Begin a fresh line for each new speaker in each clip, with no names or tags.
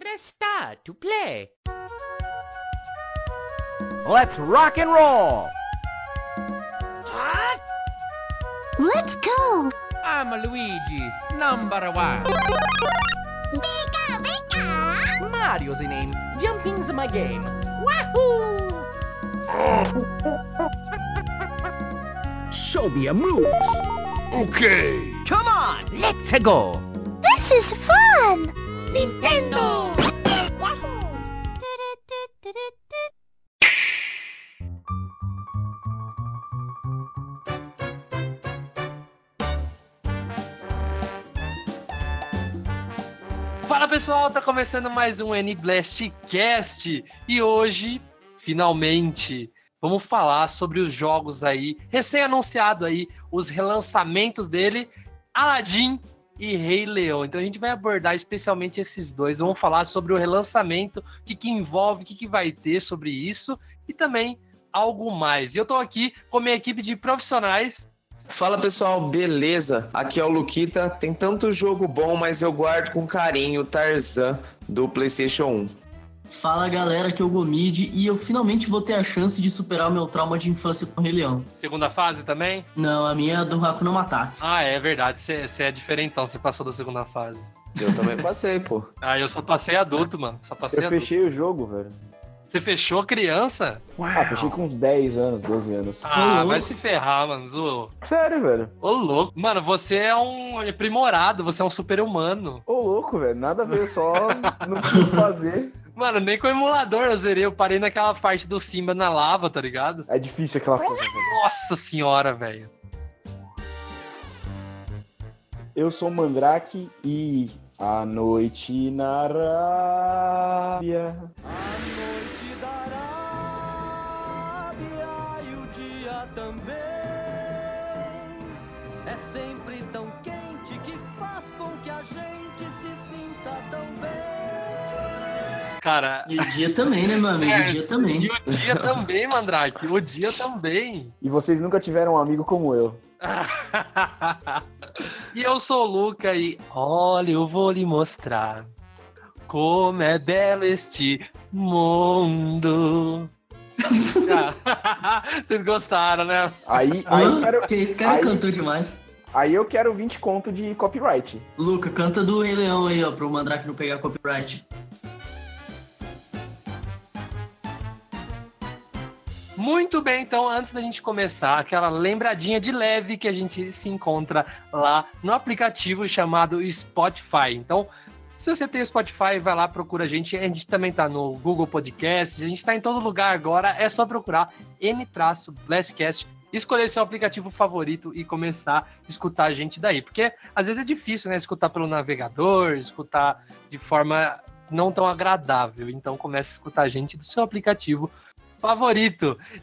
Press star to play.
Let's rock and roll!
Let's go!
I'm Luigi, number one.
Pika, pika!
Mario's the name. Jumping's my game. Wahoo! Show me your moves.
Okay.
Come on,
Let's go!
This is fun!
Nintendo!
Fala pessoal, tá começando mais um N-Blast Cast e hoje, finalmente, vamos falar sobre os jogos aí, recém-anunciado aí, os relançamentos dele, Aladdin e Rei Leão. Então a gente vai abordar especialmente esses dois, vamos falar sobre o relançamento, o que, que envolve, o que, que vai ter sobre isso e também algo mais. E eu tô aqui com a minha equipe de profissionais,
Fala pessoal, beleza? Aqui é o Luquita. Tem tanto jogo bom, mas eu guardo com carinho o Tarzan do PlayStation 1.
Fala galera, aqui é o Gomid e eu finalmente vou ter a chance de superar o meu trauma de infância com o Rei Leão.
segunda fase também.
Não, a minha é do Hakuna Matata.
Ah, é verdade, você é diferentão, você passou da segunda fase.
Eu também passei, pô.
Ah, eu só passei adulto, mano. Só passei
Eu
adulto.
fechei o jogo, velho.
Você fechou criança?
Ah, fechei com uns 10 anos, 12 anos.
Ah, vai se ferrar, mano. Zoou.
Sério, velho.
Ô, louco. Mano, você é um aprimorado, você é um super-humano.
Ô, louco, velho. Nada a ver, só não tinha fazer.
Mano, nem com o emulador eu zerei. Eu parei naquela parte do Simba na lava, tá ligado?
É difícil aquela coisa, velho.
Nossa senhora, velho.
Eu sou o Mandrake e a noite na Arábia.
e o dia também
Cara.
E o dia também, né, meu amigo?
É,
O dia também.
E o dia também, Mandrake. O dia também.
E vocês nunca tiveram um amigo como eu.
e eu sou o Luca e olha, eu vou lhe mostrar como é belo este mundo. Vocês gostaram, né?
Aí, aí, eu
Hã?
quero,
Que esse cara
aí-
cantou demais.
aí eu quero 20 conto de copyright.
Luca, canta do Rei Leão aí, ó, pro Mandrake não pegar copyright.
Muito bem, então antes da gente começar, aquela lembradinha de leve que a gente se encontra lá no aplicativo chamado Spotify. Então, se você tem o Spotify, vai lá, procura a gente. A gente também tá no Google Podcasts, a gente tá em todo lugar agora. É só procurar N-Blastcast, escolher seu aplicativo favorito e começar a escutar a gente daí. Porque às vezes é difícil, né? Escutar pelo navegador, escutar de forma não tão agradável. Então comece a escutar a gente do seu aplicativo favorito.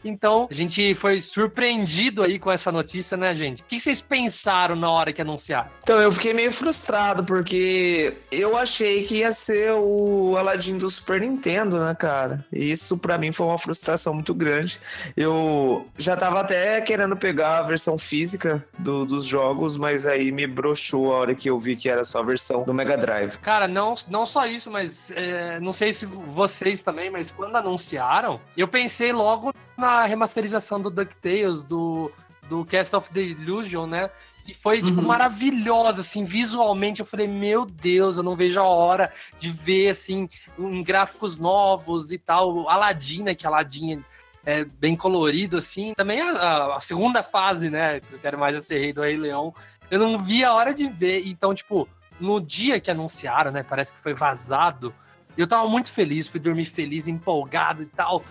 Então, a gente foi surpreendido aí com essa notícia, né, gente? O que vocês pensaram na hora que anunciaram?
Então eu fiquei meio frustrado, porque eu achei que ia ser o Aladdin do Super Nintendo, né, cara? E isso pra mim foi uma frustração muito grande. Eu já tava até querendo pegar a versão física do- dos jogos, mas aí me broxou a hora que eu vi que era só a versão do Mega Drive.
Cara, não, não só isso, mas é, não sei se vocês também, mas quando anunciaram, eu pensei logo na remasterização do DuckTales, do, do Cast of the Illusion, né? Que foi, tipo,
Uhum.
maravilhosa, assim, visualmente. Eu falei, meu Deus, eu não vejo a hora de ver, assim, em gráficos novos e tal. O Aladdin, né? Que Aladdin é bem colorido, assim. Também a, a- segunda fase, né? Que eu quero mais ser rei do Rei Leão. Eu não vi a hora de ver. Então, tipo, no dia que anunciaram, né? Parece que foi vazado. Eu tava muito feliz, fui dormir feliz, empolgado e tal.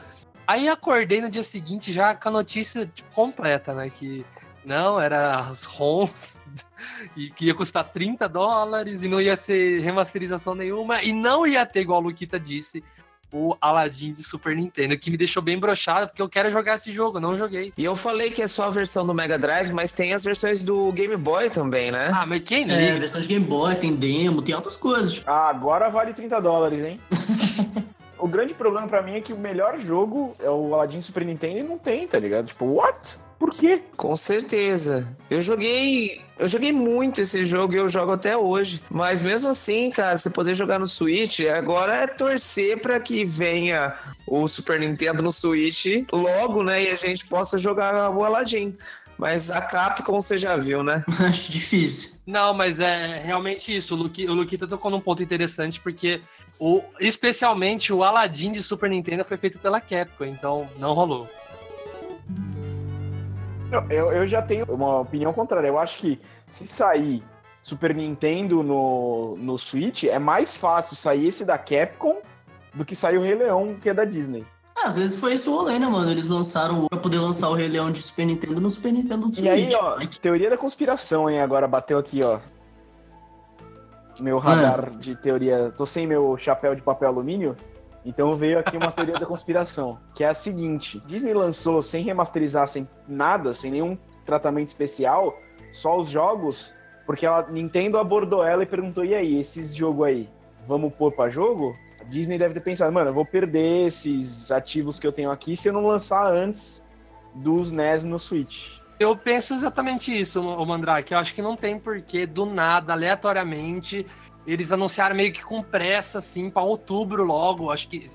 Aí acordei no dia seguinte já com a notícia tipo, completa, né? Que não, era as ROMs e que ia custar 30 dólares e não ia ser remasterização nenhuma e não ia ter, igual a Luquita disse, o Aladdin de Super Nintendo, que me deixou bem brochado, porque eu quero jogar esse jogo, não joguei.
E eu falei que é só a versão do Mega Drive, mas tem as versões do Game Boy também, né?
Ah, mas quem
É,
liga?
versão de Game Boy, tem demo, tem outras coisas.
Ah, agora vale 30 dólares, hein? o grande problema pra mim é que o melhor jogo é o Aladdin Super Nintendo e não tem, tá ligado? Tipo, what?
Por quê?
Com certeza. Eu joguei. Eu joguei muito esse jogo e eu jogo até hoje. Mas mesmo assim, cara, você poder jogar no Switch, agora é torcer pra que venha o Super Nintendo no Switch logo, né? E a gente possa jogar o Aladdin. Mas a Capcom você já viu, né?
Acho difícil.
Não, mas é realmente isso. O, Luqui, o Luquita tocou num ponto interessante, porque o, especialmente o Aladdin de Super Nintendo foi feito pela Capcom, então não rolou.
Eu, eu, eu já tenho uma opinião contrária. Eu acho que se sair Super Nintendo no, no Switch, é mais fácil sair esse da Capcom do que sair o Rei Leão, que é da Disney.
Ah, às vezes foi isso o rolê, né, mano? Eles lançaram pra poder lançar o Rei Leão de Super Nintendo no Super Nintendo do
E aí,
Switch.
ó, teoria da conspiração, hein? Agora bateu aqui, ó. Meu radar de teoria. Tô sem meu chapéu de papel alumínio. Então veio aqui uma teoria da conspiração, que é a seguinte: Disney lançou sem remasterizar, sem nada, sem nenhum tratamento especial, só os jogos, porque a Nintendo abordou ela e perguntou: e aí, esses jogos aí, vamos pôr pra jogo? Disney deve ter pensado, mano, eu vou perder esses ativos que eu tenho aqui se eu não lançar antes dos NES no Switch.
Eu penso exatamente isso, o Mandrake. Eu acho que não tem porquê, do nada, aleatoriamente, eles anunciaram meio que com pressa, assim, pra outubro logo. Acho que.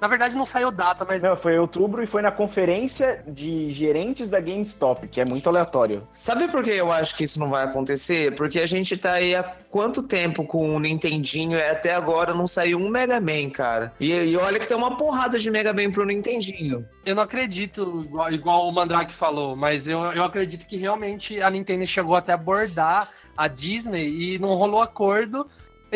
Na verdade, não saiu data, mas.
Não, foi em outubro e foi na conferência de gerentes da GameStop, que é muito aleatório.
Sabe por que eu acho que isso não vai acontecer? Porque a gente tá aí há quanto tempo com o Nintendinho e até agora não saiu um Mega Man, cara. E, e olha que tem uma porrada de Mega Man pro Nintendinho.
Eu não acredito, igual, igual o Mandrake falou, mas eu, eu acredito que realmente a Nintendo chegou até a abordar a Disney e não rolou acordo.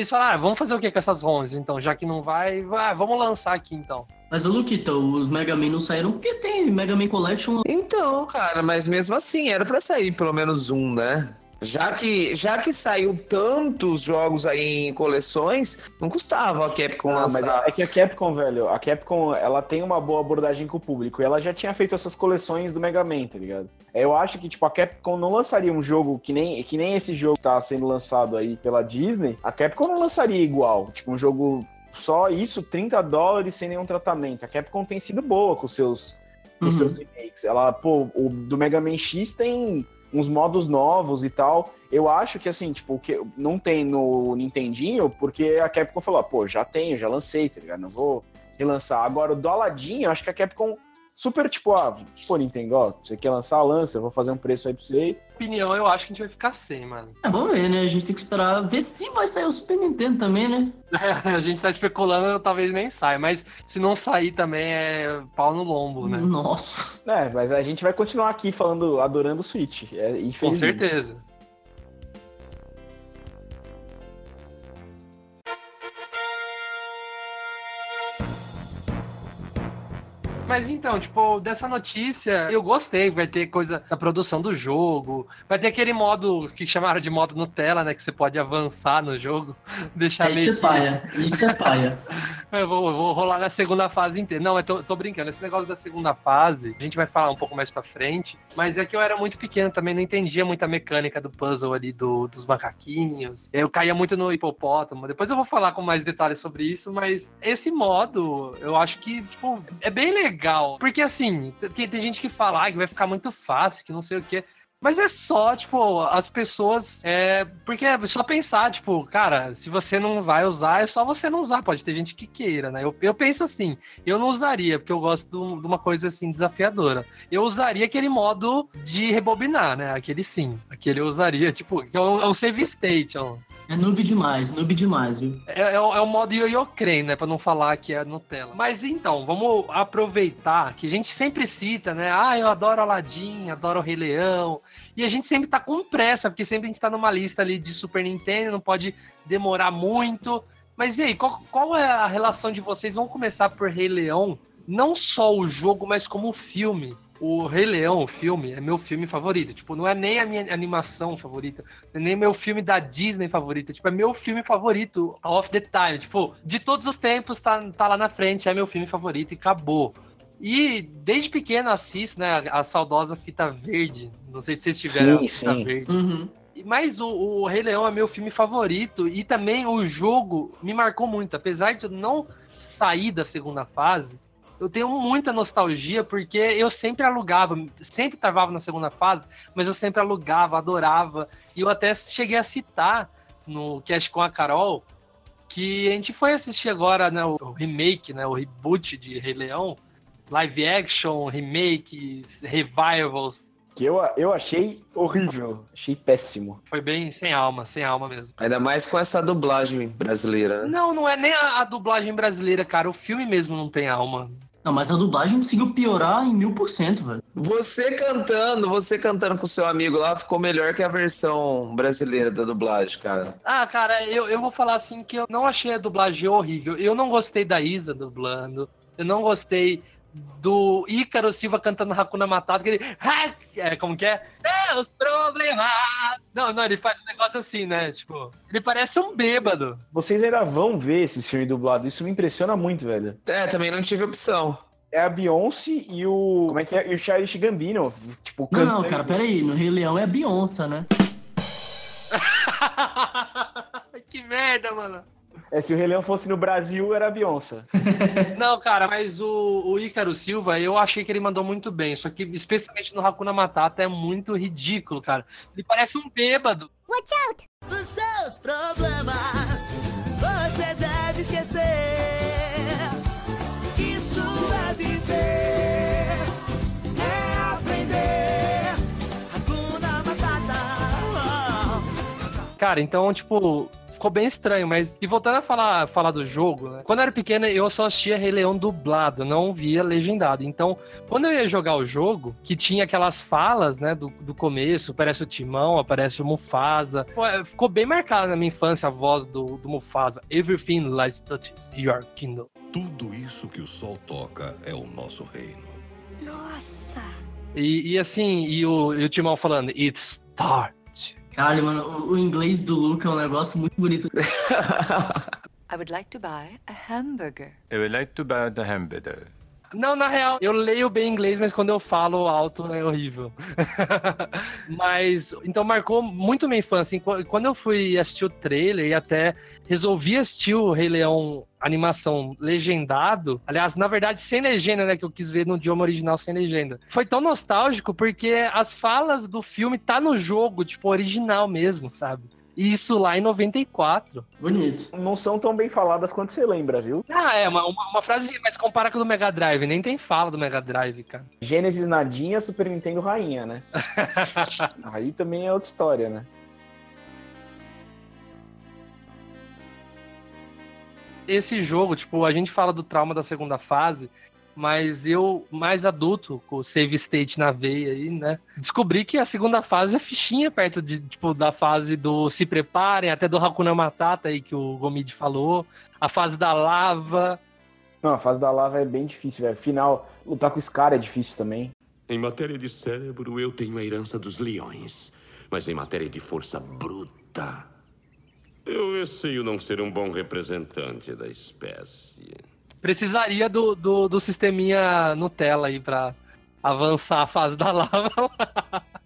Eles falaram, ah, vamos fazer o que com essas ROMs, então, já que não vai, ah, vamos lançar aqui então.
Mas, ô Luquita, os Mega Man não saíram porque tem Mega Man Collection.
Então, cara, mas mesmo assim, era pra sair pelo menos um, né? Já que, já que saiu tantos jogos aí em coleções, não custava a Capcom
Ah,
lançar.
é que a Capcom, velho, a Capcom, ela tem uma boa abordagem com o público. E ela já tinha feito essas coleções do Mega Man, tá ligado? Eu acho que, tipo, a Capcom não lançaria um jogo que nem, que nem esse jogo que tá sendo lançado aí pela Disney. A Capcom não lançaria igual. Tipo, um jogo só isso, 30 dólares sem nenhum tratamento. A Capcom tem sido boa com seus, com
Uhum.
seus remakes. Ela, pô, o do Mega Man X tem uns modos novos e tal. Eu acho que assim, tipo, que não tem no Nintendinho, porque a Capcom falou, ah, pô, já tenho, já lancei, tá ligado? Não vou relançar. Agora, o do Aladdin, eu acho que a Capcom super, tipo, ah, pô, Nintendo, ó, você quer lançar, lança, eu vou fazer um preço aí pra você.
Opinião, eu acho que a gente vai ficar sem, mano.
É, vamos ver, né? A gente tem que esperar ver se vai sair o Super Nintendo também, né?
a gente tá especulando, talvez nem saia, mas se não sair também é pau no lombo, né?
Nossa.
É, mas a gente vai continuar aqui falando, adorando o Switch. É,
Com
infelizmente.
certeza. Mas então, tipo, dessa notícia, eu gostei. Vai ter coisa da produção do jogo. Vai ter aquele modo que chamaram de modo Nutella, né? Que você pode avançar no jogo. Deixar
Isso é
que-
paia. Isso é paia.
eu vou, eu vou rolar na segunda fase inteira. Não, eu tô, tô brincando. Esse negócio da segunda fase, a gente vai falar um pouco mais pra frente. Mas é que eu era muito pequeno também, não entendia muita mecânica do puzzle ali do, dos macaquinhos. Eu caía muito no hipopótamo. Depois eu vou falar com mais detalhes sobre isso, mas esse modo, eu acho que, tipo, é bem legal. Porque assim, tem, tem gente que fala ah, que vai ficar muito fácil, que não sei o quê. Mas é só, tipo, as pessoas. É, porque é só pensar, tipo, cara, se você não vai usar, é só você não usar. Pode ter gente que queira, né? Eu, eu penso assim, eu não usaria, porque eu gosto de, uma coisa assim desafiadora. Eu usaria aquele modo de rebobinar, né? Aquele sim. Aquele eu usaria, tipo, é um, é um save state, é
É noob demais, noob demais, viu?
é, é o é o modo crane, né? Pra não falar que é Nutella. Mas então, vamos aproveitar que a gente sempre cita, né? Ah, eu adoro Aladdin, adoro o Rei Leão. E a gente sempre tá com pressa, porque sempre a gente tá numa lista ali de Super Nintendo, não pode demorar muito. Mas e aí, qual, qual é a relação de vocês? Vamos começar por Rei Leão. Não só o jogo, mas como o filme. O Rei Leão, o filme, é meu filme favorito. Tipo, não é nem a minha animação favorita, não é nem meu filme da Disney favorito. Tipo, é meu filme favorito of the time. Tipo, de todos os tempos, tá, tá lá na frente, é meu filme favorito e acabou. E desde pequeno eu assisto, né, a, a saudosa fita verde. Não sei se vocês tiveram
Sim,
a fita
sim.
verde.
Uhum.
Mas o, o Rei Leão é meu filme favorito e também o jogo me marcou muito. Apesar de eu não sair da segunda fase, eu tenho muita nostalgia porque eu sempre alugava, sempre travava na segunda fase, mas eu sempre alugava, adorava. E eu até cheguei a citar no cast com a Carol que a gente foi assistir agora né, o remake, né, o reboot de Rei Leão, live action, remake, revivals.
Que eu, eu achei horrível. Achei péssimo.
Foi bem sem alma, sem alma mesmo.
Ainda mais com essa dublagem brasileira, né?
Não, não é nem a, a dublagem brasileira, cara. O filme mesmo não tem alma.
Não, mas a dublagem conseguiu piorar em mil por cento, velho.
Você cantando, você cantando com seu amigo lá, ficou melhor que a versão brasileira da dublagem, cara.
Ah, cara, eu, eu vou falar assim que eu não achei a dublagem horrível. Eu não gostei da Isa dublando. Eu não gostei do Ícaro Silva cantando Hakuna Matata, que ele. É, como que é? É, os problemas! Não, não, ele faz um negócio assim, né? Tipo, ele parece um bêbado.
Vocês ainda vão ver esses filmes dublados. Isso me impressiona muito, velho.
É, também não tive opção.
É a Beyoncé e o. Como é que é? E o Childish Gambino. Tipo,
Não, não,
cantando-
cara, peraí. No Rei Leão é a Beyoncé, né?
que merda, mano.
É, se o Rei Leão fosse no Brasil, era a Beyoncé.
Não, cara, mas o, o Ícaro Silva, eu achei que ele mandou muito bem. Só que, especialmente no Hakuna Matata, é muito ridículo, cara. Ele parece um bêbado.
Watch out!
Os seus problemas você deve esquecer. Isso é viver, é aprender. Hakuna Matata.
Cara, então, tipo, ficou bem estranho, mas. E voltando a falar, falar do jogo, né? Quando eu era pequena, eu só assistia Rei Leão dublado, não via legendado. Então, quando eu ia jogar o jogo, que tinha aquelas falas, né, do, do começo, aparece o Timão, aparece o Mufasa. Pô, é, Ficou bem marcada na minha infância a voz do, do Mufasa. Everything lies touches your kingdom.
Tudo isso que o sol toca é o nosso reino.
Nossa!
E, e assim, e o, e o Timão falando, it's start.
Caralho, mano, o, inglês do Luca é um negócio muito bonito.
I would like to buy a hamburger.
I would like to buy the hamburger.
Não, na real, eu leio bem inglês, mas quando eu falo alto é horrível. mas, então marcou muito minha infância. Qu- Quando eu fui assistir o trailer e até resolvi assistir o Rei Leão animação legendado, aliás, na verdade, sem legenda, né, que eu quis ver no idioma original sem legenda. Foi tão nostálgico porque as falas do filme tá no jogo, tipo, original mesmo, sabe? Isso lá em 94.
Bonito.
Não são tão bem faladas quanto você lembra, viu?
Ah, é, uma, uma, uma frase, mas compara com o do Mega Drive, nem tem fala do Mega Drive, cara.
Gênesis nadinha, Super Nintendo rainha, né? Aí também é outra história, né?
esse jogo, tipo, a gente fala do trauma da segunda fase, mas eu, mais adulto, com o save state na veia aí, né? Descobri que a segunda fase é fichinha perto de, tipo, da fase do se preparem, até do Hakuna Matata aí que o Gomid falou, a fase da lava.
Não, a fase da lava é bem difícil, velho. Final, lutar com o Scar é difícil também.
Em matéria de cérebro, eu tenho a herança dos leões. Mas em matéria de força bruta, eu receio não ser um bom representante da espécie.
Precisaria do, do, do sisteminha Nutella aí pra avançar a fase da lava.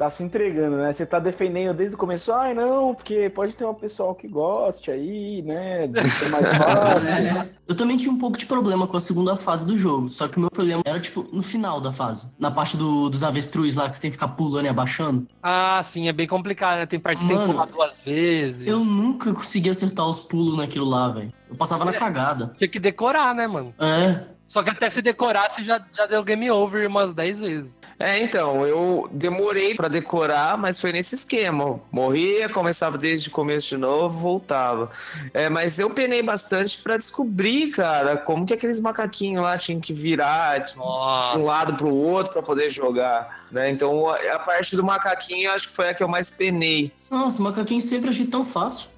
Tá se entregando, né? Você tá defendendo desde o começo, ai não, porque pode ter um pessoal que goste aí, né? De ser mais fácil.
Eu também tinha um pouco de problema com a segunda fase do jogo, só que o meu problema era, tipo, no final da fase. Na parte do- dos avestruz lá, que você tem que ficar pulando e abaixando.
Ah, sim, é bem complicado, né? Tem parte que tem que pular duas vezes.
Eu nunca consegui acertar os pulos naquilo lá, velho. Eu passava na cagada.
Tinha que decorar, né, mano?
É.
Só que até se decorar, você já, já deu game over umas 10 vezes.
É, então, eu demorei pra decorar, mas foi nesse esquema. Morria, começava desde o começo de novo, voltava. É, mas eu penei bastante pra descobrir, cara, como que aqueles macaquinhos lá tinham que virar de
Nossa.
um lado pro outro pra poder jogar, né? Então, a parte do macaquinho eu acho que foi a que eu mais penei.
Nossa, o macaquinho sempre achei tão fácil.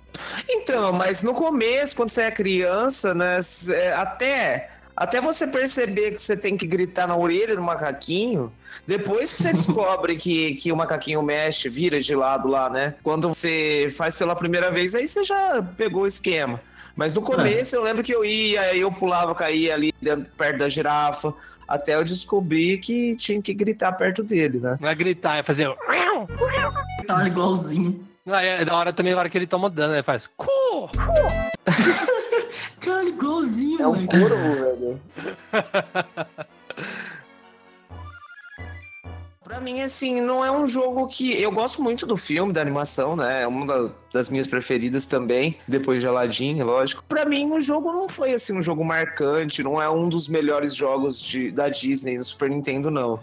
Então, mas no começo, quando você é criança, né, é, até até você perceber que você tem que gritar na orelha do macaquinho, depois que você descobre que, que o macaquinho mexe, vira de lado lá, né? Quando você faz pela primeira vez, aí você já pegou o esquema. Mas no começo eu lembro que eu ia, eu pulava, caía ali dentro, perto da girafa, até eu descobrir que tinha que gritar perto dele, né?
Não é gritar, é fazer.
Tá igualzinho.
Ah, é da hora também, a hora que ele toma dano, ele faz. Cu!
Cara, igualzinho,
É um
velho.
corvo, velho.
mim, assim, não é um jogo que. Eu gosto muito do filme, da animação, né? É uma da- das minhas preferidas também, depois de Aladdin, lógico. Pra mim, o jogo não foi, assim, um jogo marcante, não é um dos melhores jogos de- da Disney no Super Nintendo, não.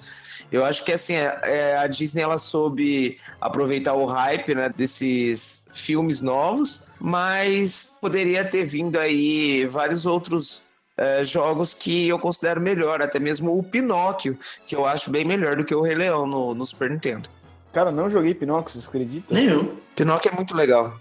Eu acho que, assim, é- é, a Disney, ela soube aproveitar o hype, né, desses filmes novos, mas poderia ter vindo aí vários outros é, jogos que eu considero melhor, até mesmo o Pinóquio, que eu acho bem melhor do que o Rei Leão no, no Super Nintendo.
Cara, não joguei Pinóquio, vocês acreditam?
Nem eu.
Pinóquio é muito legal.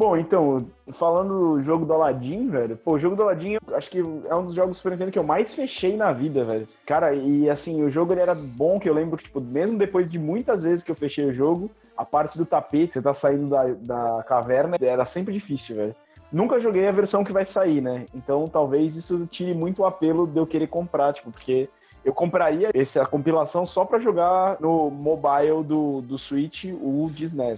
Bom, então, falando do jogo do Aladdin, velho, pô, o jogo do Aladdin, acho que é um dos jogos Super Nintendo que eu mais fechei na vida, velho. Cara, e assim, o jogo ele era bom, que eu lembro que, tipo, mesmo depois de muitas vezes que eu fechei o jogo, a parte do tapete, você tá saindo da, da caverna, era sempre difícil, velho. Nunca joguei a versão que vai sair, né? Então talvez isso tire muito o apelo de eu querer comprar, tipo, porque eu compraria essa compilação só pra jogar no mobile do, do Switch o Disney.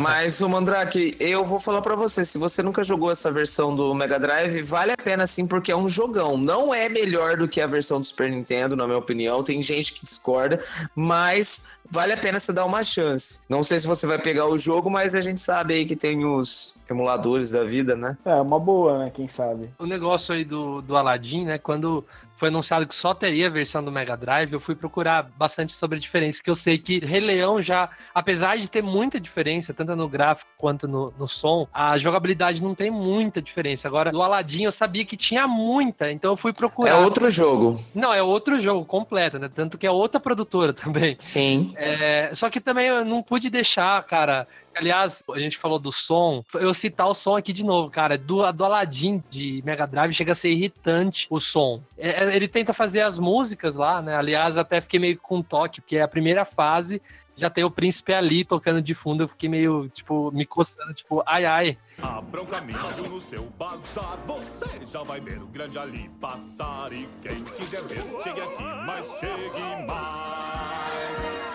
Mas, o Mandrake, eu vou falar pra você, se você nunca jogou essa versão do Mega Drive, vale a pena sim, porque é um jogão. Não é melhor do que a versão do Super Nintendo, na minha opinião. Tem gente que discorda, mas vale a pena você dar uma chance. Não sei se você vai pegar o jogo, mas a gente sabe aí que tem os emuladores da vida, né?
É, uma boa, né? Quem sabe.
O negócio aí do, do Aladdin, né? Quando foi anunciado que só teria a versão do Mega Drive, eu fui procurar bastante sobre a diferença, que eu sei que Rei Leão já, apesar de ter muita diferença, tanto no gráfico quanto no, no som, a jogabilidade não tem muita diferença. Agora, do Aladdin eu sabia que tinha muita, então eu fui
É
procurar.
outro jogo.
Não, é outro jogo completo, né? Tanto que é outra produtora também.
Sim.
É, só que também eu não pude deixar, cara. Aliás, a gente falou do som. Eu citar o som aqui de novo, cara. Do, do Aladdin de Mega Drive chega a ser irritante o som. É, ele tenta fazer as músicas lá, né? Aliás, até fiquei meio com toque, porque é a primeira fase. Já tem o príncipe ali tocando de fundo. Eu fiquei meio, tipo, me coçando, tipo, ai, ai.
Abra um caminho no seu bazar, você já vai ver o grande ali passar. E quem quiser ver, chegue aqui, mas chegue mais.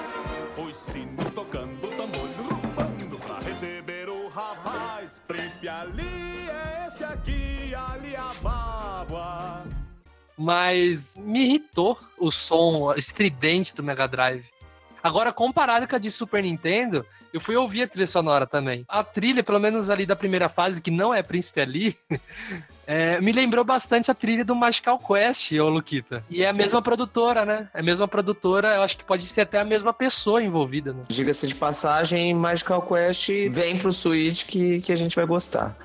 Os sinos tocando,
Mas me irritou o som estridente do Mega Drive. Agora, comparado com a de Super Nintendo, eu fui ouvir a trilha sonora também. A trilha, pelo menos ali da primeira fase, que não é Príncipe ali, é, me lembrou bastante a trilha do Magical Quest, ô Luquita. E é a mesma produtora, né? É a mesma produtora, eu acho que pode ser até a mesma pessoa envolvida, né?
Diga-se de passagem, Magical Quest vem pro Switch que, que a gente vai gostar.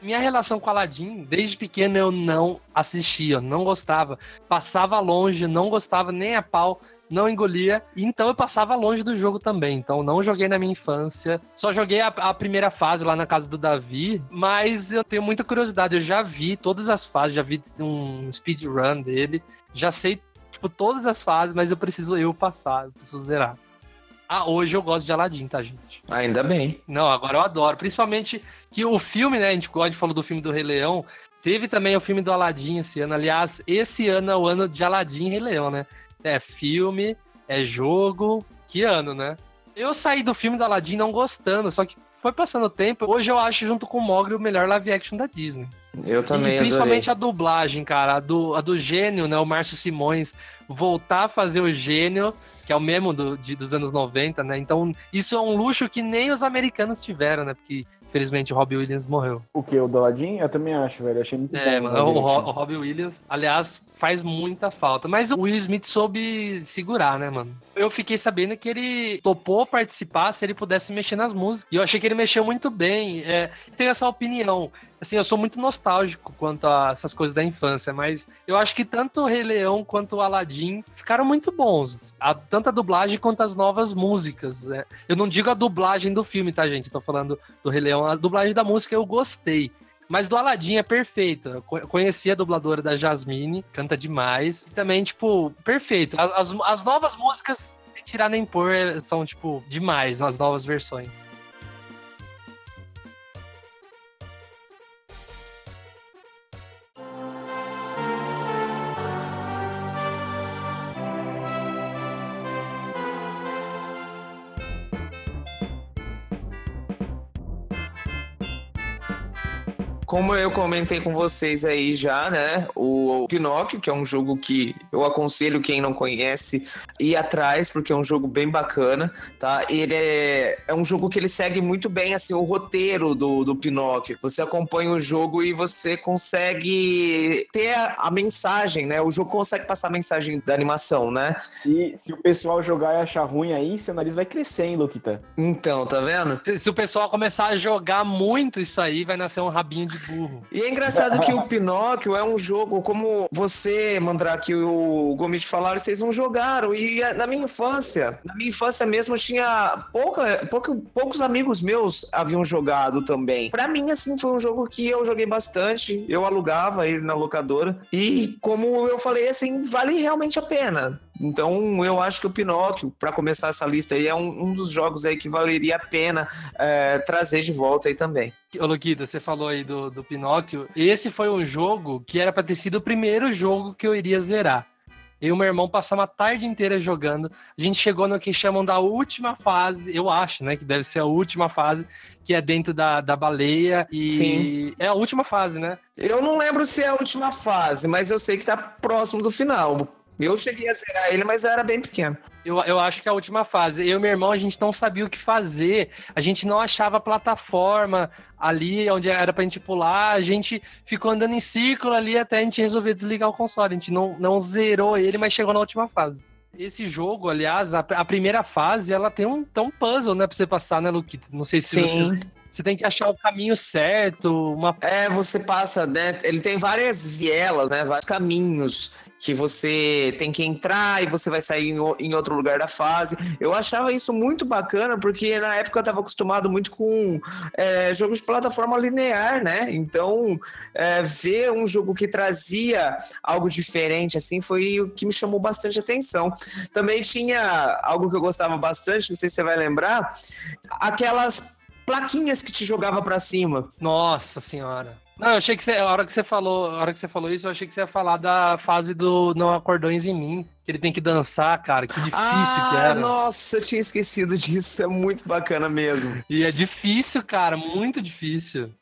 Minha relação com Aladdin, desde pequeno eu não assistia, não gostava. Passava longe, não gostava nem a pau, não engolia. Então eu passava longe do jogo também. Então não joguei na minha infância. Só joguei a, a primeira fase lá na casa do Davi. Mas eu tenho muita curiosidade. Eu já vi todas as fases, já vi um speedrun dele. Já sei, tipo, todas as fases, mas eu preciso eu passar, eu preciso zerar. Ah, hoje eu gosto de Aladdin, tá, gente?
Ainda bem.
Não, agora eu adoro. Principalmente que o filme, né? A gente, a gente falou do filme do Rei Leão. Teve também o filme do Aladdin esse ano. Aliás, esse ano é o ano de Aladdin e Rei Leão, né? É filme, é jogo. Que ano, né? Eu saí do filme do Aladdin não gostando, só que foi passando o tempo. Hoje eu acho, junto com o Mogli, o melhor live action da Disney.
Eu também
E principalmente
adorei.
a dublagem, cara. A do, a do gênio, né? O Márcio Simões voltar a fazer o gênio, que é o mesmo do, de- dos anos 90, né? Então, isso é um luxo que nem os americanos tiveram, né? Porque, infelizmente, o Robbie Williams morreu.
O que? O do Aladdin? Eu também acho, velho. Achei muito
É,
bom.
mano, o, Ro- Robbie Williams, aliás, faz muita falta. Mas o Will Smith soube segurar, né, mano? Eu fiquei sabendo que ele topou participar se ele pudesse mexer nas músicas. E eu achei que ele mexeu muito bem. É, tenho essa opinião. Assim, eu sou muito nostálgico quanto a essas coisas da infância, mas eu acho que tanto o Rei Leão quanto o Aladdin ficaram muito bons. A, tanto a dublagem quanto as novas músicas. né? Eu não digo a dublagem do filme, tá, gente? Eu tô falando do Rei Leão. A dublagem da música eu gostei. Mas do Aladdin é perfeito. Eu co- conheci a dubladora da Jasmine, canta demais. E também, tipo, perfeito. As, as, as novas músicas, sem tirar nem pôr, são, tipo, demais as novas versões.
Como eu comentei com vocês aí já, né? O Pinóquio, que é um jogo que eu aconselho quem não conhece ir atrás, porque é um jogo bem bacana, tá? Ele é, é um jogo que ele segue muito bem, assim, o roteiro do, do Pinóquio. Você acompanha o jogo e você consegue ter a, a mensagem, né? O jogo consegue passar a mensagem da animação, né?
Se, se o pessoal jogar e achar ruim aí, seu nariz vai crescer, hein, Luquita?
Então, tá vendo?
Se, se o pessoal começar a jogar muito isso aí, vai nascer um rabinho de burro.
E é engraçado que o Pinóquio é um jogo, como você, Mandrake e o Gomit falaram, vocês não jogaram. E na minha infância, na minha infância mesmo, tinha pouca, pouca, poucos amigos meus haviam jogado também. Pra mim, assim, foi um jogo que eu joguei bastante. Eu alugava ele na locadora. E como eu falei, assim, vale realmente a pena. Então, eu acho que o Pinóquio, para começar essa lista aí, é um, um, dos jogos aí que valeria a pena é, trazer de volta aí também.
Ô, Luquita, você falou aí do, do Pinóquio. Esse foi um jogo que era para ter sido o primeiro jogo que eu iria zerar. Eu e meu irmão passamos a tarde inteira jogando. A gente chegou no que chamam da última fase, eu acho, né? Que deve ser a última fase, que é dentro da, da baleia. E
Sim.
é a última fase, né?
Eu não lembro se é a última fase, mas eu sei que tá próximo do final. Eu cheguei a zerar ele, mas eu era bem pequeno.
Eu, eu acho que é a última fase. Eu e meu irmão, a gente não sabia o que fazer. A gente não achava plataforma ali onde era pra gente pular. A gente ficou andando em círculo ali até a gente resolver desligar o console. A gente não, não zerou ele, mas chegou na última fase. Esse jogo, aliás, a, a primeira fase, ela tem um, tem um puzzle, né, pra você passar, né, Luquita? Não sei se
Sim.
você... Você tem que achar o caminho certo, uma...
É, você passa, né? Ele tem várias vielas, né? Vários caminhos que você tem que entrar e você vai sair em outro lugar da fase. Eu achava isso muito bacana, porque na época eu estava acostumado muito com é, jogos de plataforma linear, né? Então, é, ver um jogo que trazia algo diferente, assim, foi o que me chamou bastante atenção. Também tinha algo que eu gostava bastante, não sei se você vai lembrar, aquelas plaquinhas que te jogava para cima.
Nossa senhora. Não, eu achei que você, a hora que você falou, a hora que você falou isso, eu achei que você ia falar da fase do Não Acordões em Mim, que ele tem que dançar, cara, que difícil
ah,
que era.
Nossa, eu tinha esquecido disso, é muito bacana mesmo.
E é difícil, cara, muito difícil.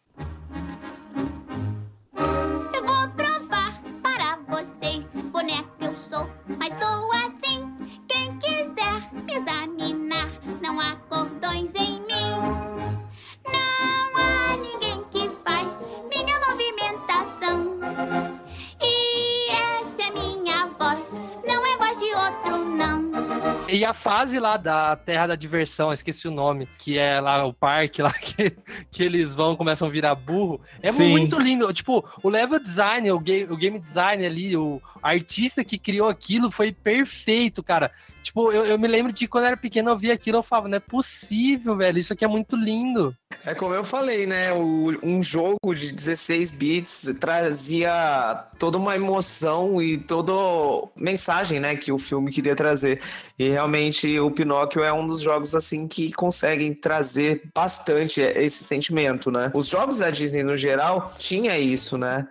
A fase lá da Terra da Diversão, esqueci o nome, que é lá o parque lá que, que eles vão, começam a virar burro. É
Sim.
muito lindo. Tipo, o level design, o game, o game design ali, o artista que criou aquilo foi perfeito, cara. Tipo, eu, eu me lembro de quando eu era pequeno, eu via aquilo, eu falava, não é possível, velho, isso aqui é muito lindo.
É como eu falei, né? O- um jogo de 16 bits trazia toda uma emoção e toda mensagem, né? Que o filme queria trazer. E realmente o Pinóquio é um dos jogos assim que conseguem trazer bastante esse sentimento, né? Os jogos da Disney no geral tinha isso, né?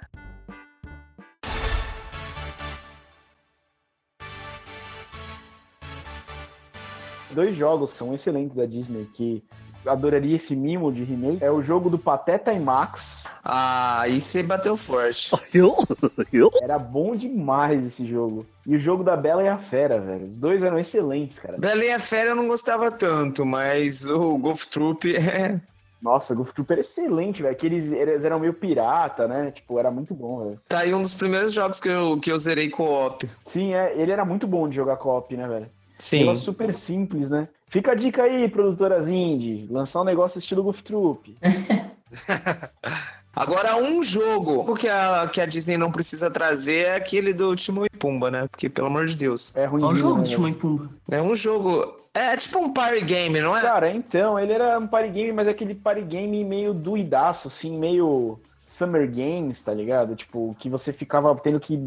Dois jogos que são excelentes da Disney, que eu adoraria esse mimo de remake, é o jogo do Pateta e Max.
Ah, aí você bateu forte.
Era bom demais esse jogo. E o jogo da Bela e a Fera, velho. Os dois eram excelentes, cara.
Bela e a Fera eu não gostava tanto, mas o Golf Troop é.
Nossa, Golf Troop era excelente, velho. Que eles, eles eram meio pirata, né? Tipo, era muito bom, velho.
Tá aí um dos primeiros jogos que eu, que eu zerei co-op.
Sim, é, ele era muito bom de jogar co-op, né, velho?
Sim.
Negócio super simples, né? Fica a dica aí, produtoras indie. Lançar um negócio estilo Golf Troop.
Agora, um jogo que a, que a Disney não precisa trazer é aquele do Timão e Pumba, né? Porque, pelo amor de Deus.
É
Qual o jogo de Timão e Pumba?
É um jogo. É tipo um party game, não é?
Cara, então, ele era um party game, mas é aquele party game meio doidaço, assim, meio Summer Games, tá ligado? Tipo, que você ficava tendo que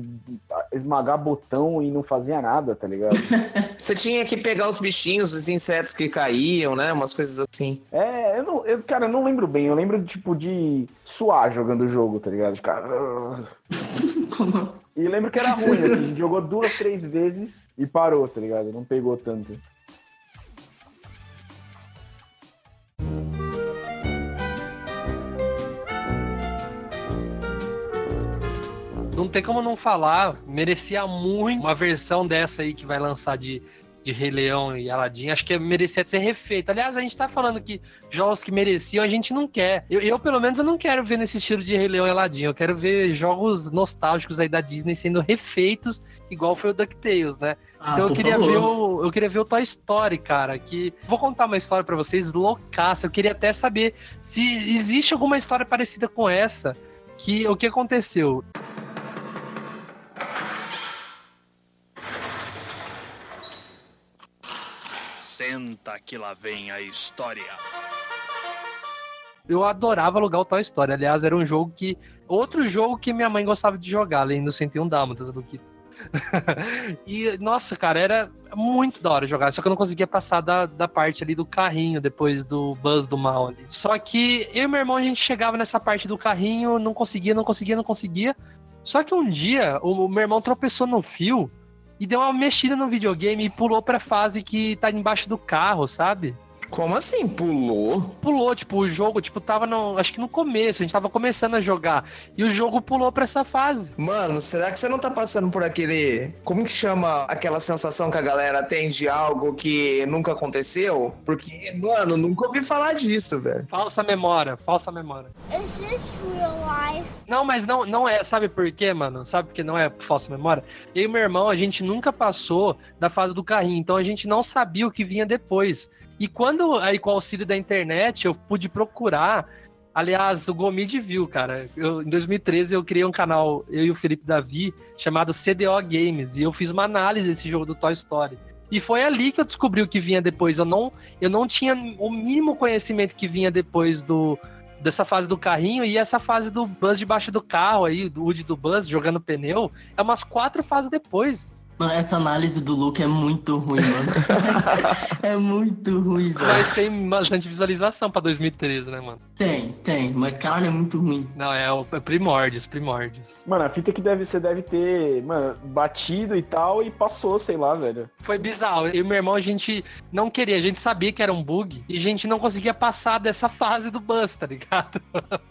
esmagar botão e não fazia nada, tá ligado?
Você tinha que pegar os bichinhos, os insetos que caíam, né? Umas coisas assim.
É, eu não, eu, cara, eu não lembro bem. Eu lembro, tipo, de suar jogando o jogo, tá ligado? Ficar... E lembro que era ruim, assim, a gente jogou duas, três vezes e parou, tá ligado? Não pegou tanto.
Não tem como não falar, merecia muito uma versão dessa aí que vai lançar de, de Rei Leão e Aladdin. Acho que merecia ser refeito. Aliás, a gente tá falando que jogos que mereciam a gente não quer. Eu, eu, pelo menos, eu não quero ver nesse estilo de Rei Leão e Aladdin. Eu quero ver jogos nostálgicos aí da Disney sendo refeitos, igual foi o DuckTales, né?
Ah,
então eu queria,
favor.
ver o, eu queria ver o Toy Story, cara. Que vou contar uma história pra vocês loucaça. Eu queria até saber se existe alguma história parecida com essa. Que o que aconteceu?
Senta que lá vem a história.
Eu adorava alugar o Toy Story. Aliás, era um jogo que. Outro jogo que minha mãe gostava de jogar, além do 101 Dálmatas do que. e, nossa, cara, era muito da hora jogar. Só que eu não conseguia passar da, da parte ali do carrinho, depois do Buzz do mal ali. Só que eu e meu irmão, a gente chegava nessa parte do carrinho, não conseguia, não conseguia, não conseguia. Só que um dia, o, o meu irmão tropeçou no fio e deu uma mexida no videogame e pulou pra fase que tá embaixo do carro, sabe?
Como assim? Pulou?
Pulou, tipo, o jogo, tipo, tava no. Acho que no começo, a gente tava começando a jogar. E o jogo pulou pra essa fase.
Mano, será que você não tá passando por aquele. Como que chama aquela sensação que a galera tem de algo que nunca aconteceu? Porque, mano, nunca ouvi falar disso, velho.
Falsa memória, falsa memória.
Is this real life?
Não, mas não, não é. Sabe por quê, mano? Sabe por que não é falsa memória? Eu e meu irmão, a gente nunca passou da fase do carrinho, então a gente não sabia o que vinha depois. E quando, aí com o auxílio da internet, eu pude procurar. Aliás, o Gomid viu, cara. Eu, em 2013 eu criei um canal, eu e o Felipe Davi, chamado CDO Games, e eu fiz uma análise desse jogo do Toy Story. E foi ali que eu descobri o que vinha depois. Eu não, eu não tinha o mínimo conhecimento que vinha depois do, dessa fase do carrinho e essa fase do Buzz debaixo do carro aí, do Woody do Buzz jogando pneu, é umas quatro fases depois.
Mano, essa análise do Luke é muito ruim, mano. é muito ruim, velho.
Mas tem bastante visualização pra 2013, né, mano?
Tem, tem, mas caralho, é muito ruim.
Não, é o é primórdios, primórdios.
Mano, a fita que deve, você deve ter, mano, batido e tal e passou, sei lá, velho.
Foi bizarro. Eu e meu irmão, a gente não queria, a gente sabia que era um bug e a gente não conseguia passar dessa fase do Buzz, tá ligado?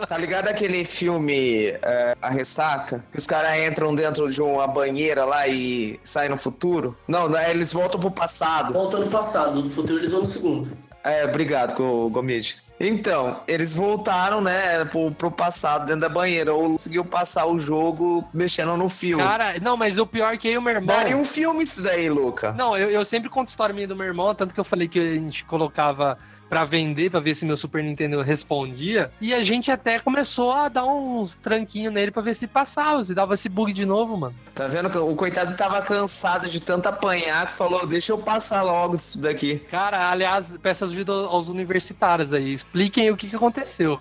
Tá ligado aquele filme é, A Ressaca? Que os caras entram dentro de uma banheira lá e saem no futuro? Não, né, eles voltam pro passado.
Volta no passado, do futuro eles vão no segundo.
É, obrigado, Go- Gomide. Então, eles voltaram, né, pro, pro passado dentro da banheira. Ou conseguiu passar o jogo mexendo no fio.
Cara, não, mas o pior é que eu e o meu irmão.
Daria um filme isso daí, Luca.
Não, eu, eu sempre conto história minha do meu irmão, tanto que eu falei que a gente colocava pra vender, pra ver se meu Super Nintendo respondia. E a gente até começou a dar uns tranquinhos nele pra ver se passava, se dava esse bug de novo, mano.
Tá vendo que o coitado tava cansado de tanto apanhar que falou, deixa eu passar logo disso daqui.
Cara, aliás, peço ajuda aos universitários aí, expliquem o que, que aconteceu.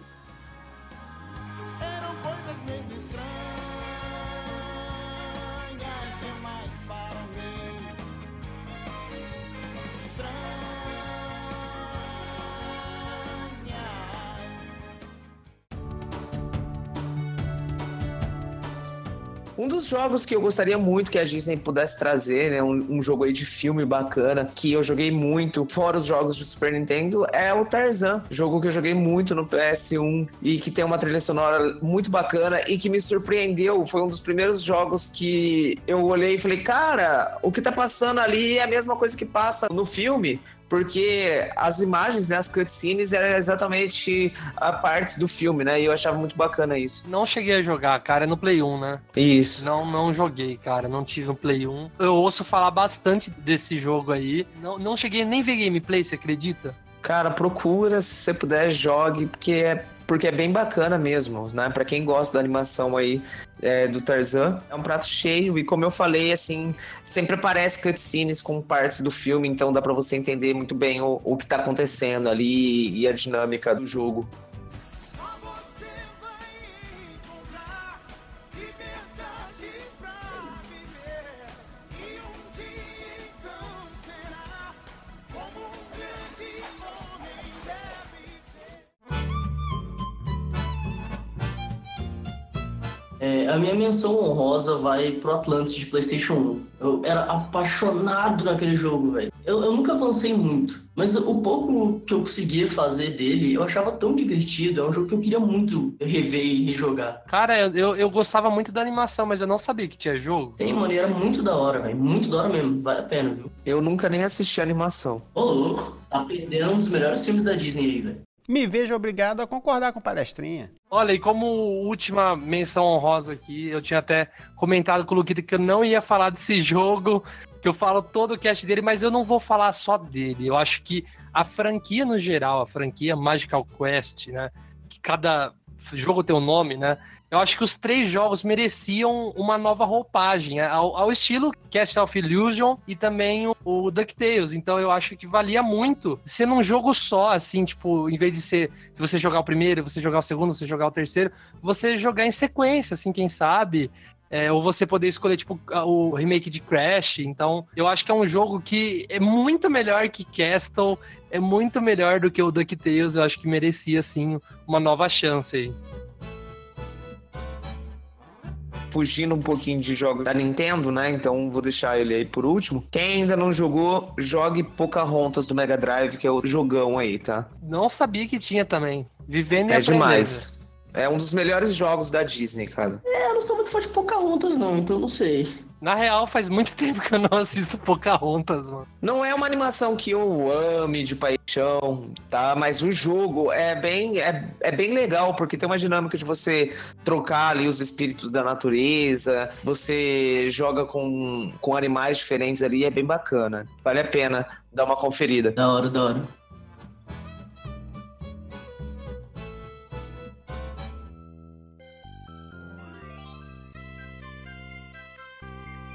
Jogos que eu gostaria muito que a Disney pudesse trazer, né? Um, um jogo aí de filme bacana, que eu joguei muito, fora os jogos de Super Nintendo, é o Tarzan. Jogo que eu joguei muito no PS1 e que tem uma trilha sonora muito bacana e que me surpreendeu. Foi um dos primeiros jogos que eu olhei e falei, cara, o que tá passando ali é a mesma coisa que passa no filme. Porque as imagens, né, as cutscenes eram exatamente a partes do filme, né? E eu achava muito bacana isso.
Não cheguei a jogar, cara, é no Play 1, né?
Isso.
Não, não joguei, cara, não tive um Play 1. Eu ouço falar bastante desse jogo aí. Não, não cheguei nem ver gameplay, você acredita?
Cara, procura, se você puder, jogue, porque é, porque é bem bacana mesmo, né? Pra quem gosta da animação aí é, do Tarzan, é um prato cheio e como eu falei, assim, sempre aparece cutscenes com partes do filme, então dá pra você entender muito bem o, o que tá acontecendo ali e a dinâmica do jogo.
É, a minha menção honrosa vai pro Atlantis de PlayStation 1. Eu era apaixonado naquele jogo, velho. Eu, eu nunca avancei muito, mas o pouco que eu conseguia fazer dele, eu achava tão divertido. É um jogo que eu queria muito rever e rejogar.
Cara, eu, eu gostava muito da animação, mas eu não sabia que tinha jogo.
Tem, mano, e era muito da hora, velho. Muito da hora mesmo. Vale a pena, viu?
Eu nunca nem assisti a animação.
Ô, louco. Tá perdendo um dos melhores filmes da Disney aí, velho.
Me vejo obrigado a concordar com o palestrinha.
Olha, e como última menção honrosa aqui, eu tinha até comentado com o Luquita que eu não ia falar desse jogo, que eu falo todo o cast dele, mas eu não vou falar só dele. Eu acho que a franquia no geral, a franquia Magical Quest, né? Que cada jogo tem um nome, né? Eu acho que os três jogos mereciam uma nova roupagem, né? ao, ao estilo Cast of Illusion e também o, o DuckTales. Então eu acho que valia muito ser num jogo só, assim, tipo, em vez de ser se você jogar o primeiro, você jogar o segundo, você jogar o terceiro, você jogar em sequência, assim, quem sabe. É, ou você poder escolher, tipo, o remake de Crash. Então, eu acho que é um jogo que é muito melhor que Castle, é muito melhor do que o DuckTales. Eu acho que merecia, assim, uma nova chance aí.
Fugindo um pouquinho de jogos da Nintendo, né? Então vou deixar ele aí por último. Quem ainda não jogou, jogue Pocahontas do Mega Drive, que é o jogão aí, tá?
Não sabia que tinha também. Vivendo e
É demais. É um dos melhores jogos da Disney, cara.
É, eu não sou muito fã de Pocahontas, não, então não sei.
Na real, faz muito tempo que eu não assisto Pocahontas, mano.
Não é uma animação que eu ame de paixão, tá? Mas o jogo é bem, é, é bem legal, porque tem uma dinâmica de você trocar ali os espíritos da natureza, você joga com, com animais diferentes ali, é bem bacana. Vale a pena dar uma conferida.
Da hora, da hora.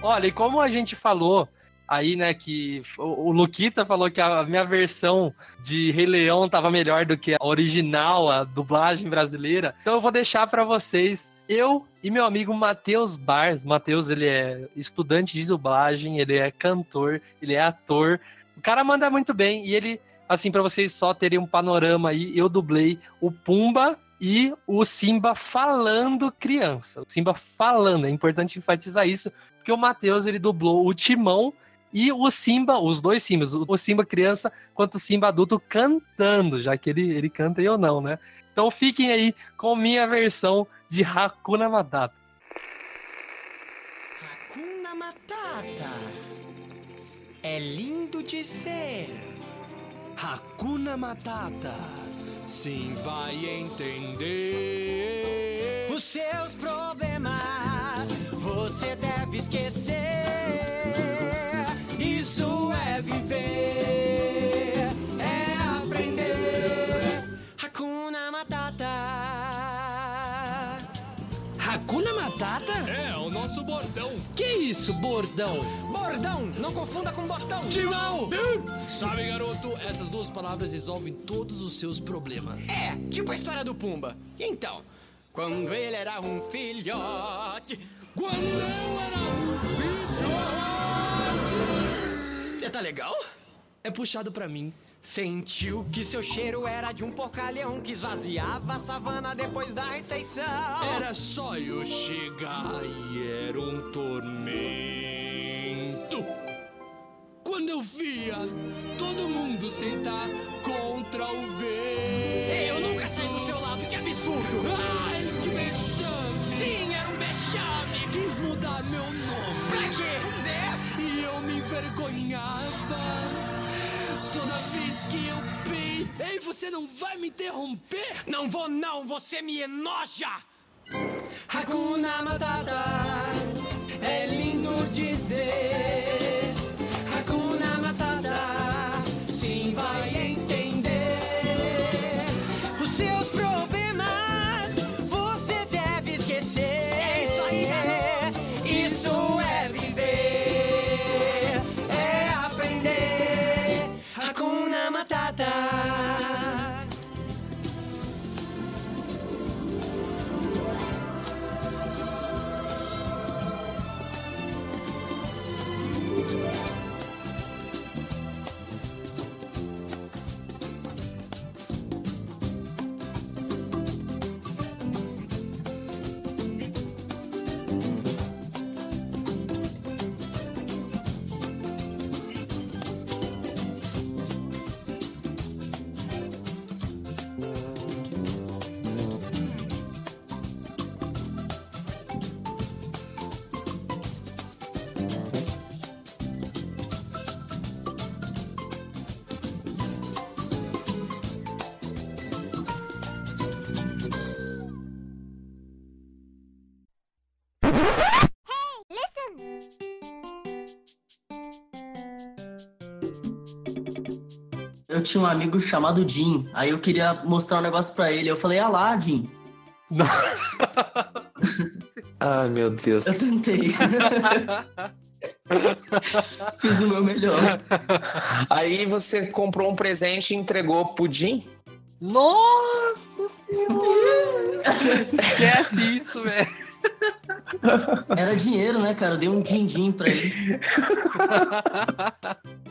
Olha, e como a gente falou aí, né, que o Luquita falou que a minha versão de Rei Leão tava melhor do que a original, a dublagem brasileira. Então eu vou deixar para vocês eu e meu amigo Matheus Bars. Matheus, ele é estudante de dublagem, ele é cantor, ele é ator. O cara manda muito bem e ele, assim, para vocês só terem um panorama aí, eu dublei o Pumba e o Simba falando criança. O Simba falando, é importante enfatizar isso, porque o Matheus ele dublou o Timão e o Simba, os dois Simbas, o Simba criança quanto o Simba adulto cantando, já que ele, ele canta e eu não, né? Então fiquem aí com minha versão de Hakuna Matata.
Hakuna Matata. É lindo de ser.
Hakuna Matata. Sim, vai entender.
Os seus problemas você deve esquecer. Isso,
bordão? Bordão,
não confunda com botão.
Timão! Sabe, garoto, essas duas palavras resolvem todos os seus problemas.
É, tipo a história do Pumba. E então, quando ele era um filhote.
Quando eu era um filhote.
Você tá legal?
É puxado pra mim.
Sentiu que seu cheiro era de um porcalhão que esvaziava a savana depois da refeição.
Era só eu chegar e era um tormento. Quando eu via todo mundo sentar contra o vento.
Eu nunca saí do seu lado, que absurdo!
Ai, que vexame!
Sim, era um vexame!
Quis mudar meu nome.
Pra quê, Zé?
E eu me envergonhava. Toda vez que eu pei. Ei, você não vai me interromper?
Não vou não, você me enoja! Hakuna Matata, é lindo dizer.
Tinha um amigo chamado Jim. Aí eu queria mostrar um negócio pra ele. Eu falei, ah lá, Jim.
Ai, meu Deus.
Eu tentei. Fiz o meu melhor.
Aí você comprou um presente e entregou pudim?
Nossa senhora! Esquece isso, velho.
Era dinheiro, né, cara? Eu dei um din-din pra ele.